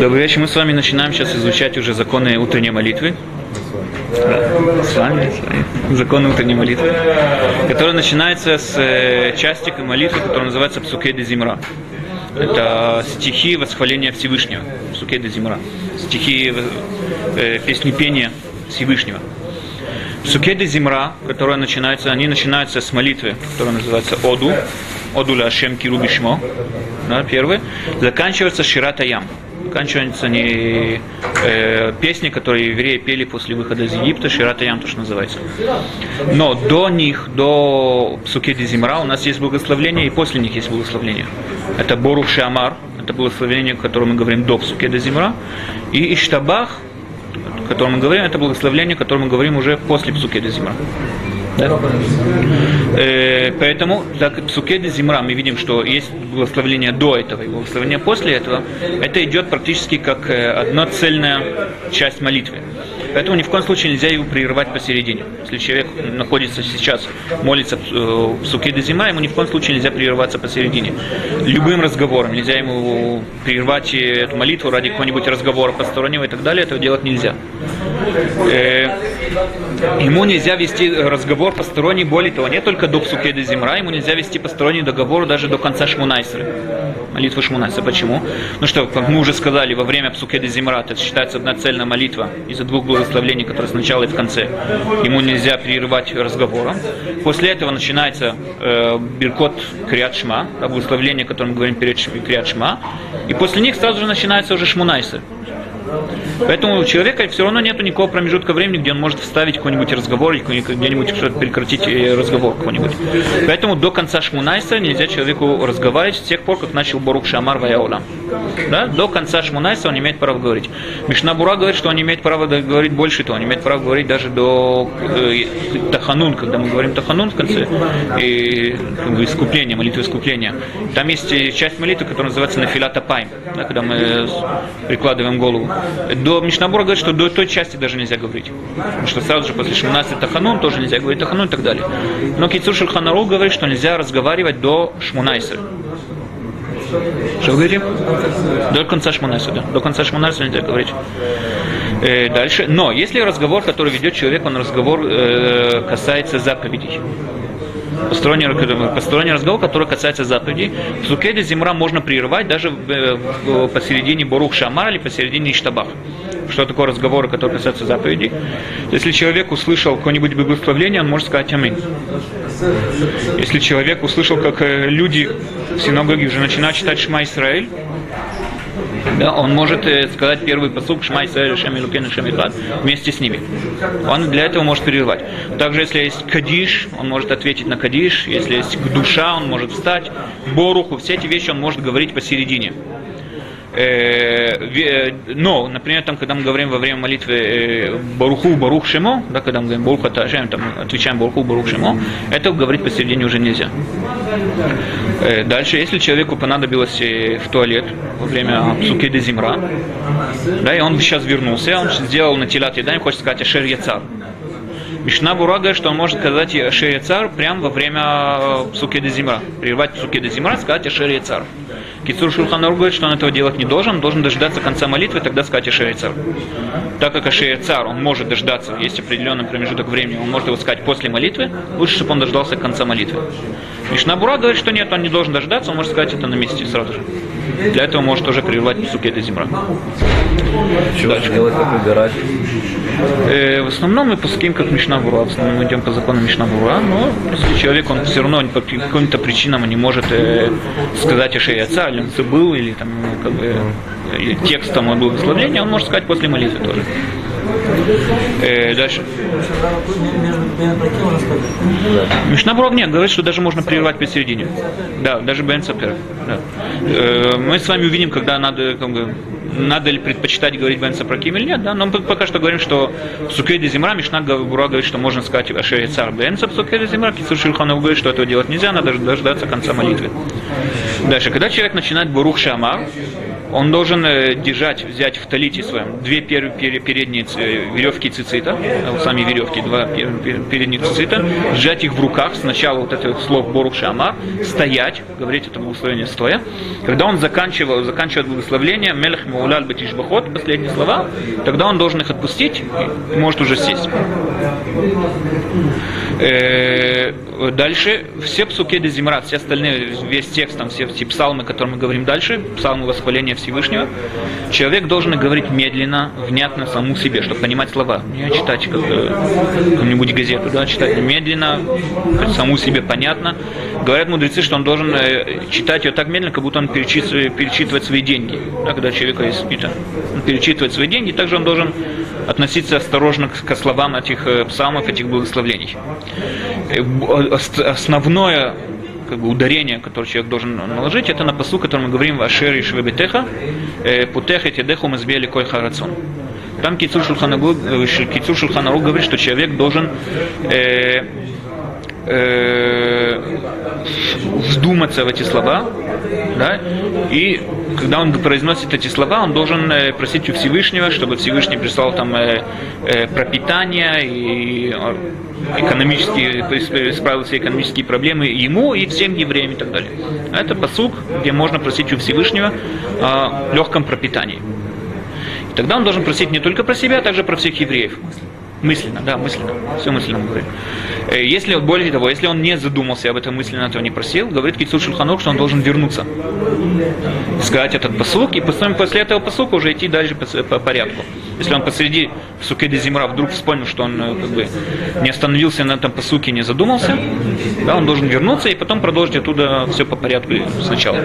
Добрый вечер. Мы с вами начинаем сейчас изучать уже законы утренней молитвы. Да, с вами, с вами. Законы утренней молитвы. Которая начинается с э, части молитвы, которая называется Псуке де Зимра. Это стихи восхваления Всевышнего. Псуке де Зимра. Стихи э, песни пения Всевышнего. Псуке де Зимра, которая начинается, они начинаются с молитвы, которая называется Оду. Оду ля Ашем Кирубишмо. Да, первый. Заканчивается Ширата Ям заканчивается не э, песни, которые евреи пели после выхода из Египта, Ширата Ям, то, что называется. Но до них, до Псуке Зимра, у нас есть благословление, и после них есть благословление. Это Борух Шамар, это благословение, о котором мы говорим до Псуке Зимра, и Иштабах, о котором мы говорим, это благословление, о котором мы говорим уже после Псуке Зимра. Да? Э, поэтому, так, Псукеде Зимра, мы видим, что есть благословление до этого и благословение после этого. Это идет практически как э, одна цельная часть молитвы. Поэтому ни в коем случае нельзя его прерывать посередине. Если человек находится сейчас, молится э, в суке до зима, ему ни в коем случае нельзя прерываться посередине. Любым разговором нельзя ему прервать эту молитву ради какого-нибудь разговора постороннего и так далее, этого делать нельзя. Э, ему нельзя вести разговор посторонний, более того, не только до псуке до зимра, ему нельзя вести посторонний договор даже до конца шмунайсры. Молитва шмунайсры. Почему? Ну что, как мы уже сказали, во время псуке до зимра это считается одна цельная молитва из-за двух благословлений, которые сначала и в конце. Ему нельзя прерывать разговором. После этого начинается э, Биркот Криат Шма, благословление, о котором мы говорим перед Криат Шма. И после них сразу же начинается уже Шмунайсер. Поэтому у человека все равно нет никакого промежутка времени, где он может вставить какой-нибудь разговор или где-нибудь что-то прекратить э, разговор какой-нибудь. Поэтому до конца Шмунайса нельзя человеку разговаривать с тех пор, как начал Борук Шамар Ваяула. Да? До конца Шмунайса он имеет права говорить. Мишнабура говорит, что он имеет права говорить больше того, он имеет права говорить даже до э, Таханун, когда мы говорим Таханун в конце, и как бы, искупления, молитвы искупления. Там есть часть молитвы, которая называется Нафилата Пайм, да, когда мы прикладываем голову до Мишнабура говорит, что до той части даже нельзя говорить. Потому что сразу же после Шмунасы Таханун тоже нельзя говорить Таханун и так далее. Но Кицур Шульханару говорит, что нельзя разговаривать до Шмунайса. Что вы говорите? До конца Шмунайса, да. До конца Шмунайса нельзя говорить. Э, дальше. Но если разговор, который ведет человек, он разговор э, касается заповедей посторонний, посторонний разговор, который касается заповедей. В Зукеде Зимра можно прерывать даже э, посередине Борух Шамар или посередине Иштабах. Что такое разговоры, которые касаются заповедей? Если человек услышал какое-нибудь благословление, он может сказать Аминь. Если человек услышал, как э, люди в синагоге уже начинают читать Шма Исраэль, да, он может э, сказать первый посук Шмай Саэль Шем Илукен вместе с ними. Он для этого может прерывать. Также, если есть Кадиш, он может ответить на Кадиш. Если есть душа, он может встать. Боруху, все эти вещи он может говорить посередине. Э, э, но, например, там, когда мы говорим во время молитвы э, Баруху, Барух Шимо, да, когда мы говорим Барух Аташем, там, отвечаем Баруху, Барух Шимо, это говорить посередине уже нельзя. Дальше, если человеку понадобилось в туалет во время Псуки Зимра, да, и он сейчас вернулся, он сделал на телят еда, и хочет сказать Ашер Яцар. Мишна Бура говорит, что он может сказать Ашер Яцар прямо во время Псуки Зимра. Прервать Псуки Зимра, сказать Ашер Яцар. Кицур Шульханур говорит, что он этого делать не должен, он должен дождаться конца молитвы, тогда сказать Ашерицар. Так как Ашерицар, он может дождаться, есть определенный промежуток времени, он может его сказать после молитвы, лучше, чтобы он дождался конца молитвы. Мишнабура говорит, что нет, он не должен дождаться, он может сказать это на месте сразу же. Для этого может уже прервать сукеты зимра. Чего Дальше. делать, как выбирать? Э, в основном мы пускаем как Мишнабура, в основном мы идем по закону Мишнабура, но если человек, он все равно по каким-то причинам не может э, сказать о Шеяца, или он забыл, или там, ну, как бы, э, текстом благословления, он может сказать после молитвы тоже. Э, дальше. Мишнабров нет, говорит, что даже можно прервать посередине. Да, даже Бен Сапер. Да. Э, мы с вами увидим, когда надо, как бы, надо ли предпочитать говорить Бен Сапраким или нет, да, но мы пока что говорим, что в Сукеде Зимра Мишна Бура говорит, что можно сказать Ашери Цар Бен Сап Сукеде Зимра, Кицур Шильханов говорит, что этого делать нельзя, надо дождаться конца молитвы. Дальше, когда человек начинает Бурух Шамар, он должен э, держать, взять в талите своем две пер, пер, передние э, веревки цицита, э, сами веревки, два пер- пер- передних цицита, сжать их в руках, сначала вот это слов Борух Шамар, стоять, говорить это благословение стоя. Когда он заканчивал, заканчивает благословление, Мелех Мауляль Батишбахот, последние слова, тогда он должен их отпустить и может уже сесть. Дальше все псуки Зимрат, все остальные, весь текст, там, все эти псалмы, о которых мы говорим дальше, псалмы восхваления Всевышнего, человек должен говорить медленно, внятно саму себе, чтобы понимать слова. Не читать э, какую-нибудь газету, да, читать медленно, саму себе понятно. Говорят мудрецы, что он должен э, читать ее так медленно, как будто он перечитывает, перечитывает свои деньги. Да, когда человек есть он перечитывает свои деньги, также он должен относиться осторожно к, к словам этих э, псалмов, этих благословлений. Основное как бы ударение, которое человек должен наложить, это на посу, который мы говорим в и Швебетеха, э, Путеха Тедеху Мазбели Коль Харацон. Там Кицур Кицур Шулханарух говорит, что человек должен э, э, вдуматься в эти слова, да, и когда он произносит эти слова, он должен э, просить у Всевышнего, чтобы Всевышний прислал там э, э, пропитание и э, экономические, исп- исправил все экономические проблемы ему и всем евреям и так далее. Это посук, где можно просить у Всевышнего о легком пропитании. И тогда он должен просить не только про себя, а также про всех евреев. Мысленно, да, мысленно. Все мысленно мы говорим. Э, Если, более того, если он не задумался об этом мысленно, то не просил, говорит Кицур Шульханух, что он должен вернуться. Сказать этот посук, и потом после этого посука уже идти дальше по порядку. Если он посреди суке де Зимра вдруг вспомнил, что он э, как бы не остановился на этом посуке, не задумался, да, он должен вернуться и потом продолжить оттуда все по порядку сначала.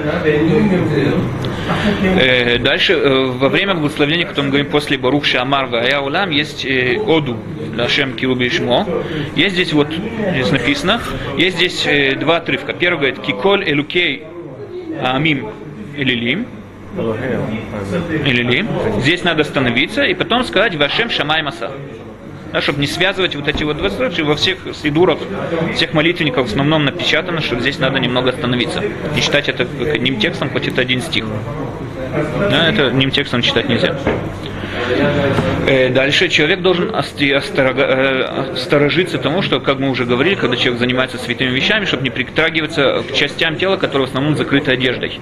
Э, Дальше, э, во время благословения, мы говорим после Барух Шамар Вая Улам, есть э, Оду Лашем Кируби Шмо. Есть здесь вот, здесь написано, есть здесь э, два отрывка. Первый говорит, Киколь Элукей Амим Элилим, Элилим. Здесь надо остановиться и потом сказать Вашем Шамай Маса. Да, чтобы не связывать вот эти вот два случая, во всех сидурах, всех молитвенников в основном напечатано, что здесь надо немного остановиться. И читать это одним текстом, хоть это один стих. Да, это одним текстом читать нельзя. Э, Дальше человек должен э, осторожиться тому, что, как мы уже говорили, когда человек занимается святыми вещами, чтобы не притрагиваться к частям тела, которые в основном закрыты одеждой.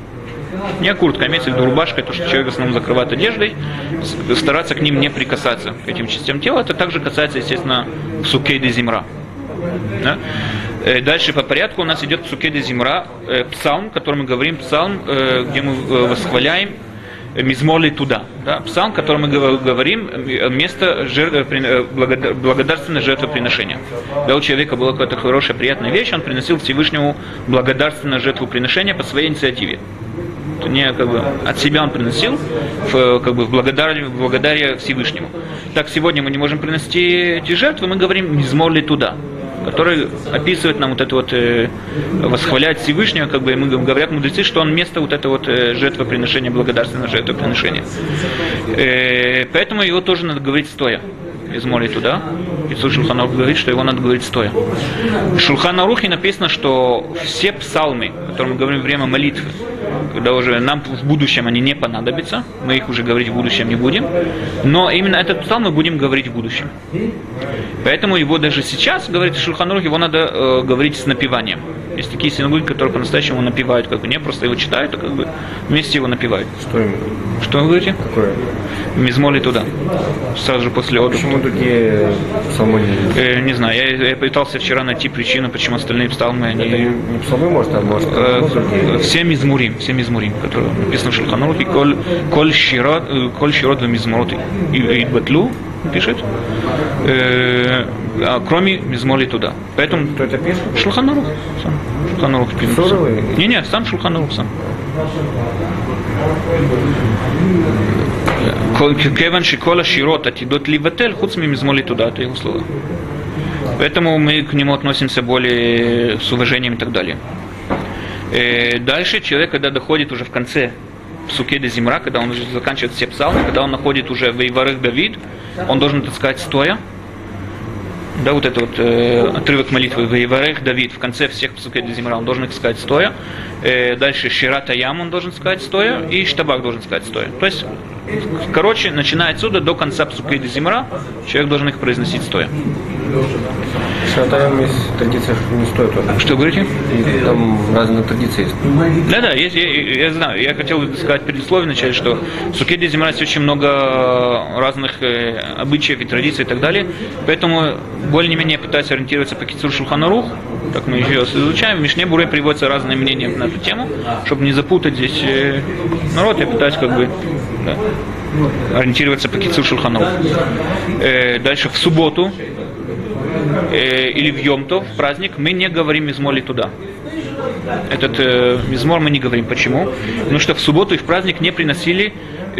Не куртка, имеется в виду рубашка, то, что человек в основном закрывает одеждой, стараться к ним не прикасаться, к этим частям тела. Это также касается, естественно, псукей де зимра. Да? Э, Дальше по порядку у нас идет псукей де зимра, э, псалм, который мы говорим, псалм, э, где мы э, восхваляем э, мизмоли туда. Да? Псалм, который мы гов- говорим, место жер- э, при- э, благода- благодарственное жертвоприношение. Когда у человека была какая-то хорошая, приятная вещь, он приносил Всевышнему благодарственное жертвоприношение по своей инициативе. Не как бы от себя он приносил, в, как бы в благодарие, благодаря Всевышнему. Так сегодня мы не можем принести эти жертвы, мы говорим мизмоли туда который описывает нам вот это вот э, восхвалять Всевышнего, как бы мы говорят мудрецы, что он место вот это вот э, жертвоприношения, благодарственного жертвоприношения. Э, поэтому его тоже надо говорить стоя из моря туда. И Шулханарух говорит, что его надо говорить стоя. В Шулханарухе написано, что все псалмы, о которых мы говорим во время молитвы, когда уже нам в будущем они не понадобятся, мы их уже говорить в будущем не будем, но именно этот псалм мы будем говорить в будущем. Поэтому его даже сейчас, говорит Шульханрух, его надо э, говорить с напеванием. Есть такие синагоги, которые по-настоящему напевают, как бы не просто его читают, а как бы вместе его напевают. Что именно? Что вы говорите? Какое? Мизмоли туда. Сразу же после отдыха. Почему другие псалмы не... Э, не знаю, я, я пытался вчера найти причину, почему остальные псалмы, Это они... не, не псалмы, может, а может, Э, все мизмурим, все мизмурим, которые написано в Шульханарухе, коль, коль широт, э, коль широт мизмурот и, и батлу, пишет, э, а кроме мизмоли туда. Поэтому Кто это пишет? Шульханарух сам. Шульханарух пишет. Суровый? Не, не, сам Шульханарух сам. כיוון שכל השירות עתידות לבטל, חוץ ממזמור תודה, это его слова. Поэтому мы к нему относимся более с уважением и так далее. Э, Дальше человек, когда доходит уже в конце Псуке де Зимра, когда он уже заканчивает все псалмы, когда он находит уже в Иварых Давид, он должен это сказать стоя. Да, вот это вот э, отрывок молитвы в Иварых Давид в конце всех Псуке де Зимра, он должен их сказать стоя. Э, дальше Ширата Ям он должен сказать стоя, и Штабак должен сказать стоя. То есть, короче, начиная отсюда до конца Псукейда Зимра, человек должен их произносить стоя. Шатаем есть традиция, что не стоит. Что вы говорите? И там разные традиции есть. Да-да, есть, я, я знаю. Я хотел сказать предисловие вначале, что в Сукеде Зимра есть очень много разных э, обычаев и традиций и так далее. Поэтому более-менее пытаюсь ориентироваться по Кицур Шулханарух, так мы еще изучаем. В Мишне Буре приводятся разные мнения на эту тему, чтобы не запутать здесь э, народ, я пытаюсь как бы да, ориентироваться по Кицур Шулханарух. Э, дальше в субботу э, или в Йомтов, в праздник, мы не говорим из моли туда. Этот э, мизмор мы не говорим. Почему? Потому что в субботу и в праздник не приносили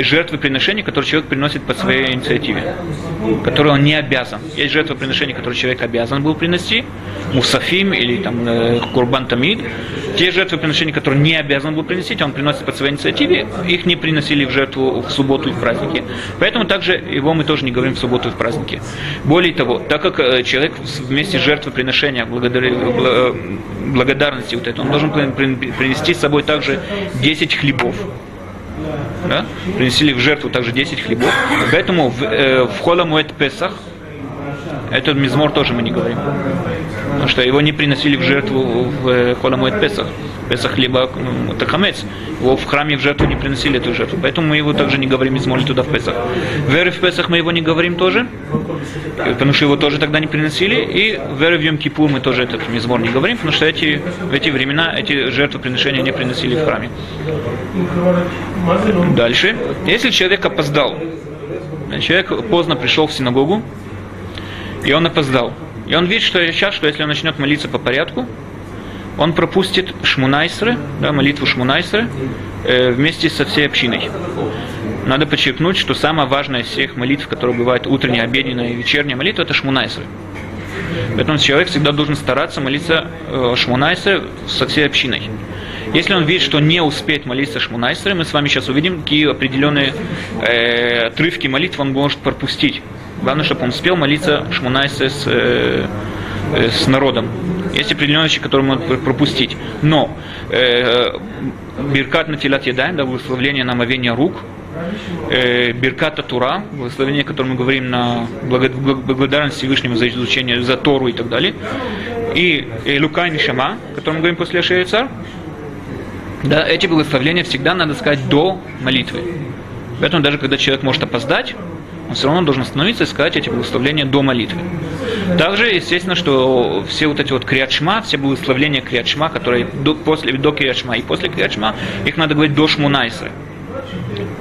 жертвоприношения, которые человек приносит по своей инициативе, которые он не обязан. Есть жертвоприношения, которые человек обязан был принести, мусафим или там э, курбан тамид. Те жертвоприношения, которые не обязан был принести, он приносит по своей инициативе, их не приносили в жертву в субботу и в праздники. Поэтому также его мы тоже не говорим в субботу и в праздники. Более того, так как э, человек вместе с жертвоприношения бла- э, благодарности вот это, он должен при- при- принести с собой также 10 хлебов. Да? Принесли в жертву также 10 хлебов. Поэтому в, э, в Холамуэт Песах этот мизмор тоже мы не говорим. Потому что его не приносили в жертву в э, Холамуэт Песах. Песах хлеба ну, это хамец. Его в храме в жертву не приносили эту жертву. Поэтому мы его также не говорим мизмор туда в Песах. Веры в Песах мы его не говорим тоже. Потому что его тоже тогда не приносили. И веры в Йом Кипур мы тоже этот мизмор не говорим, потому что эти, в эти времена эти жертвоприношения не приносили в храме. Дальше. Если человек опоздал, человек поздно пришел в синагогу, и он опоздал. И он видит, что сейчас, что если он начнет молиться по порядку, он пропустит шмунайсры, да, молитву шмунайсры, э, вместе со всей общиной. Надо подчеркнуть, что самая важная из всех молитв, которые бывают утренняя, обеденная и вечерняя молитва, это шмунайсры. Поэтому человек всегда должен стараться молиться э, шмунайсры со всей общиной. Если он видит, что не успеет молиться шмунайсры, мы с вами сейчас увидим, какие определенные э, отрывки молитв он может пропустить. Главное, чтобы он успел молиться шмунайсры с, э, э, с народом. Есть определенные вещи, которые можно пр- пропустить. Но э, Биркат на телят едаем, да, благословление на омовение рук, э, Бирката Тура, благословение, которое мы говорим на благо- бл- благодарность Всевышнему за изучение, за Тору и так далее. И э, Лукай Нишама, о котором мы говорим после Ашея. Да, эти благословления всегда надо сказать до молитвы. Поэтому даже когда человек может опоздать, он все равно должен остановиться и сказать эти благословления до молитвы. Также, естественно, что все вот эти вот криачма, все благословления криачма, которые до, после, до криачма и после криачма, их надо говорить до шмунайсры.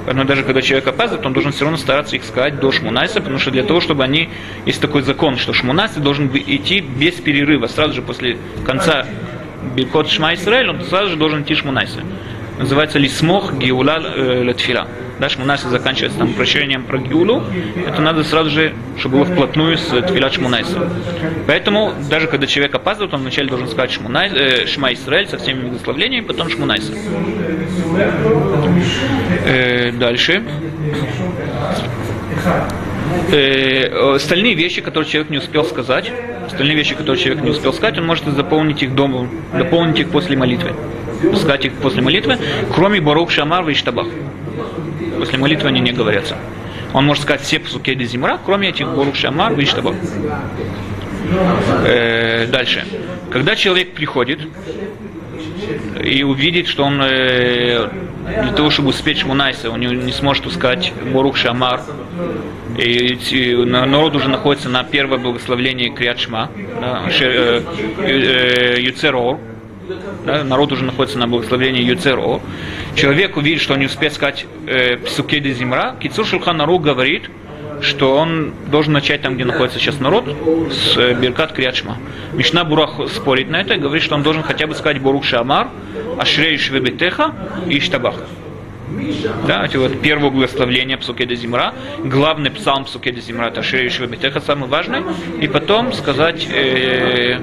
Поэтому даже когда человек опаздывает, он должен все равно стараться их сказать до шмунайса, потому что для того, чтобы они... Есть такой закон, что шмунайса должен идти без перерыва, сразу же после конца Биркот Шма Исраэль, он сразу же должен идти шмунайса. Называется лисмох геула э. Шмунайса заканчивается там прощением про геулу. Это надо сразу же, чтобы было вплотную с тфилат шмунайса. Поэтому даже когда человек опаздывает, он вначале должен сказать шмунай, э, Шма Исраэль со всеми благословлениями, потом шмунайса. Э, дальше. Э, остальные вещи, которые человек не успел сказать, остальные вещи, которые человек не успел сказать, он может заполнить их дома, дополнить их после молитвы. Сказать их после молитвы, кроме Барух Шамар и Штабах. После молитвы они не говорятся. Он может сказать все псуки де зимра, кроме этих Барух Шамар и Штабах. Э, дальше. Когда человек приходит и увидит, что он э, для того, чтобы успеть Шмунайса, он не, сможет сказать Борух Шамар, и, и на- народ уже находится на первое благословение Криат Шма, да, э, э, Юцерор, да, народ уже находится на благословении Юцеро. Человек увидит, что он не успеет сказать э, Псуке де Зимра. Кицур Шулхан Арух говорит, что он должен начать там, где находится сейчас народ, с э, Биркат Криачма. Мишна Бурах спорит на это и говорит, что он должен хотя бы сказать Борух Шамар, Ашрей Швебетеха и Иштабах. Да, эти вот первое благословление Псуке де Зимра, главный псалм Псуке де Зимра, это Ашрей Швебетеха, самый важный, и потом сказать э,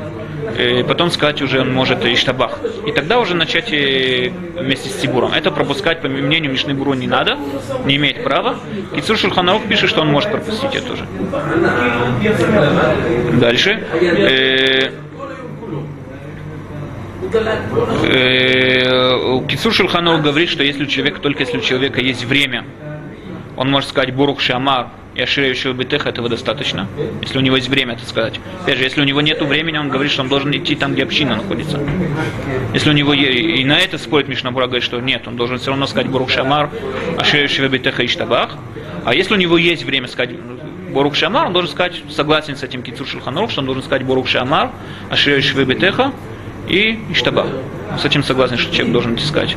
э, потом сказать уже он может Иштабах. И тогда уже начать э, вместе с Тибуром. Это пропускать, по мнению Мишны Буру, не надо, не имеет права. Кицур Шульханаух пишет, что он может пропустить это тоже. Дальше. Э, Кицур Шульханов говорит, что если у человека, только если у человека есть время, он может сказать Бурух Шамар и Аширеющего Бетеха, этого достаточно. Если у него есть время, это сказать. Опять же, если у него нет времени, он говорит, что он должен идти там, где община находится. Если у него и на это спорит Мишнабура, говорит, что нет, он должен все равно сказать Бурух Шамар, Аширеющего Бетеха и Штабах. А если у него есть время сказать Борух Шамар, он должен сказать, согласен с этим Кицур Шульханорух, что он должен сказать Борух Шамар, Аширеющего Бетеха и Иштабах. С этим согласен, что человек должен это сказать.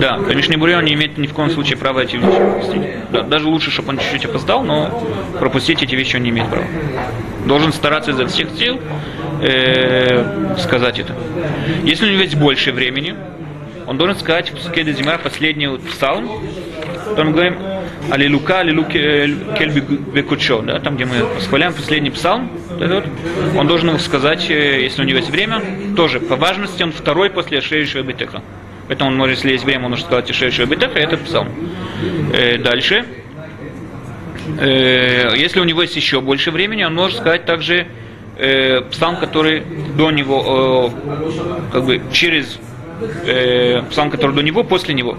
Да, по Мишне Буре он не имеет ни в коем случае права эти вещи пропустить. Да, даже лучше, чтобы он чуть-чуть опоздал, но пропустить эти вещи он не имеет права. Должен стараться изо всех сил э, сказать это. Если у него есть больше времени, он должен сказать в Псуке де Зимара последний псалм, то мы говорим Аллилука, Аллилу Кельби Бекучо, да, там, где мы восхваляем последний псалм, он должен его сказать, э, если у него есть время, тоже по важности он второй после Ашеющего Бетеха. Поэтому он может, если есть время, он может сказать Ашеющего Бетеха, и этот псалм. Э, дальше. Э, если у него есть еще больше времени, он может сказать также псалм, который до него, как бы через э, псалм, который до него, после него.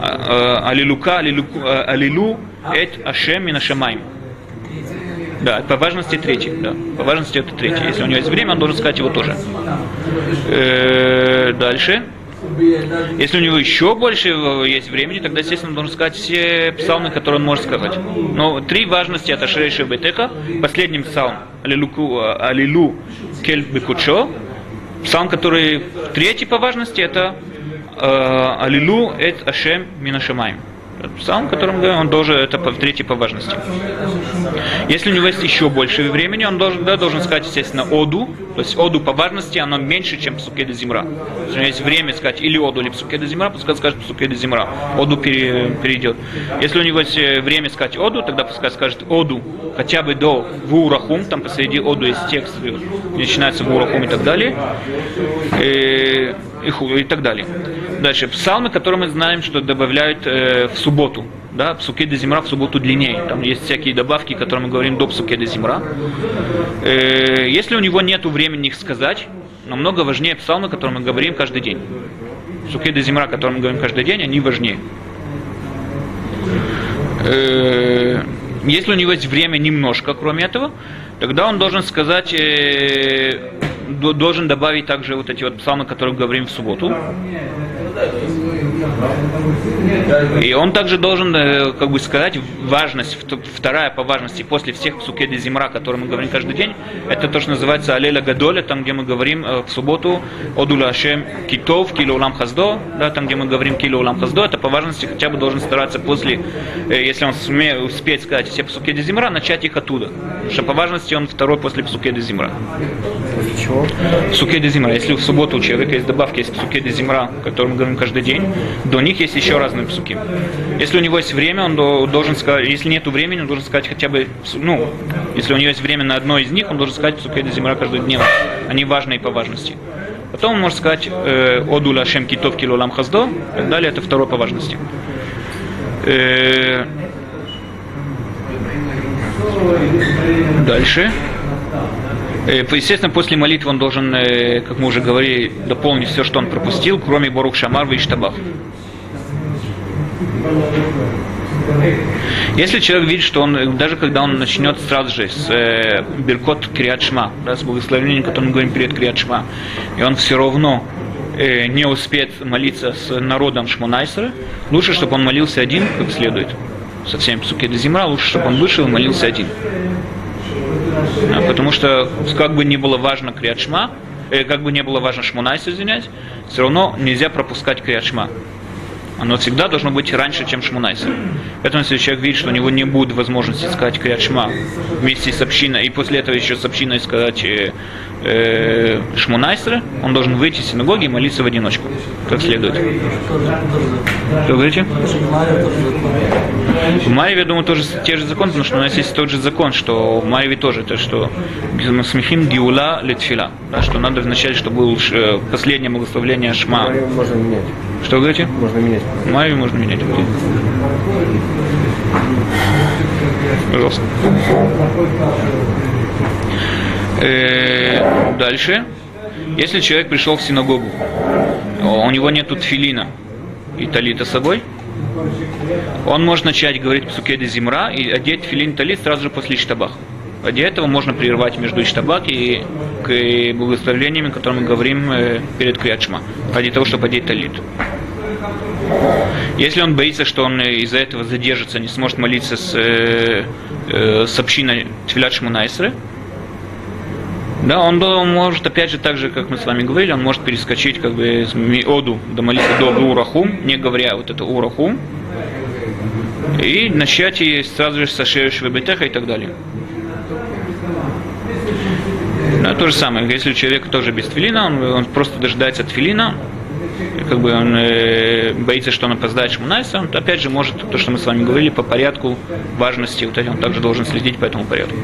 А, э, Аллилука, аллилу, э, аллилу, эт ашем минашамайм. Да, по важности третий, да. По важности это третий. Если у него есть время, он должен сказать его тоже. Э, дальше. Если у него еще больше есть времени, тогда, естественно, он должен сказать все псалмы, которые он может сказать. Но три важности это Шрейши Бетеха, последний псалм Алилу Кель Бекучо, псалм, который третий по важности, это э, Алилу Эт Ашем Минашамаем. Псалм, которым говорим, он должен, это третий по важности. Если у него есть еще больше времени, он должен, да, должен сказать, естественно, оду. То есть оду по важности, оно меньше, чем псуке де зимра. Если у него есть время сказать или оду, или псуке де зимра, пускай скажет псуке де зимра. Оду пере, перейдет. Если у него есть э, время сказать оду, тогда пускай скажет оду хотя бы до вурахум, там посреди оду есть текст, где начинается вурахум и так далее. И, и, ху- и так далее. Дальше. Псалмы, которые мы знаем, что добавляют э, в субботу. Да, псуке де зимра в субботу длиннее. Там есть всякие добавки, которые мы говорим до псуке де зимра. Э, если у него нет времени их сказать, намного важнее псалмы, которые мы говорим каждый день. Псуке де зимра, которые мы говорим каждый день, они важнее. Э, если у него есть время немножко, кроме этого, тогда он должен сказать, э, до- должен добавить также вот эти вот псалмы, которые говорим в субботу. muita И он также должен, э, как бы сказать, важность, вт- вторая по важности после всех псуке де зимра, которые мы говорим каждый день, это то, что называется Алеля Гадоля, там, где мы говорим э, в субботу Одула Ашем Китов, Кило Улам Хаздо, да, там, где мы говорим Кило Улам Хаздо, это по важности хотя бы должен стараться после, э, если он суме, успеет сказать все псуке де зимра, начать их оттуда. Потому что по важности он второй после псуке де зимра. После чего? Зимра. Если в субботу у человека есть добавки, есть псуке де зимра, которые мы говорим каждый день, до них есть еще разные псуки. Если у него есть время, он до- должен сказать, если нет времени, он должен сказать хотя бы, ну, если у него есть время на одно из них, он должен сказать псуке де зимра каждый день. Они важные по важности. Потом он может сказать э, Одула Шем Китов Килулам Хаздо, и так далее, это второй по важности. Э, Дальше. Э, Естественно, после молитвы он должен, э, как мы уже говорили, дополнить все, что он пропустил, кроме Борух Шамар и Штабах. Если человек видит, что он, даже когда он начнет сразу же с э, Беркот Криат Шма, да, с благословением, которое мы говорим перед Криат Шма, и он все равно э, не успеет молиться с народом Шмонайсера, лучше, чтобы он молился один, как следует. Со всеми псуке до зимра, лучше, чтобы он вышел и молился один. А, Потому что как бы не было важно Криадшма, э, как бы не было важно Шмунайс, извиняюсь, все равно нельзя пропускать Криадшма. Оно всегда должно быть раньше, чем Шмунайса. Поэтому, если человек видит, что у него не будет возможности сказать Криадшма вместе с общиной, и после этого еще с общиной сказать э, э, Шмунайсера, он должен выйти из синагоги и молиться в одиночку, как следует. Что говорите? В Маеве, я думаю, тоже те же законы, потому что у нас есть тот же закон, что в Маеве тоже, то что смехим гиула летфила, да, что надо вначале, чтобы было э, последнее благословление Шма. Можно менять. Что вы говорите? Можно менять. В Маеве можно менять. Пожалуйста. Э, Дальше. Если человек пришел в синагогу, у него нет филина и талита с собой, он может начать говорить псукеды зимра и одеть филин талит сразу же после штабах. Ради этого можно прервать между штабак и к благословениями, которые мы говорим э, перед Криачма, ради того, чтобы одеть талит. Если он боится, что он из-за этого задержится, не сможет молиться с, э, э, с общиной Тфилят Шмунайсры, да, он может, опять же, так же, как мы с вами говорили, он может перескочить как бы с Миоду до молитвы до Урахум, не говоря вот это Урахум, и начать и сразу же со Шеюш Вебетеха и так далее. Ну, то же самое, если у человека тоже без тфилина, он, он просто дожидается тфилина, и как бы он э, боится, что он опоздает шмунайса, он опять же может, то, что мы с вами говорили, по порядку важности, вот этим, он также должен следить по этому порядку.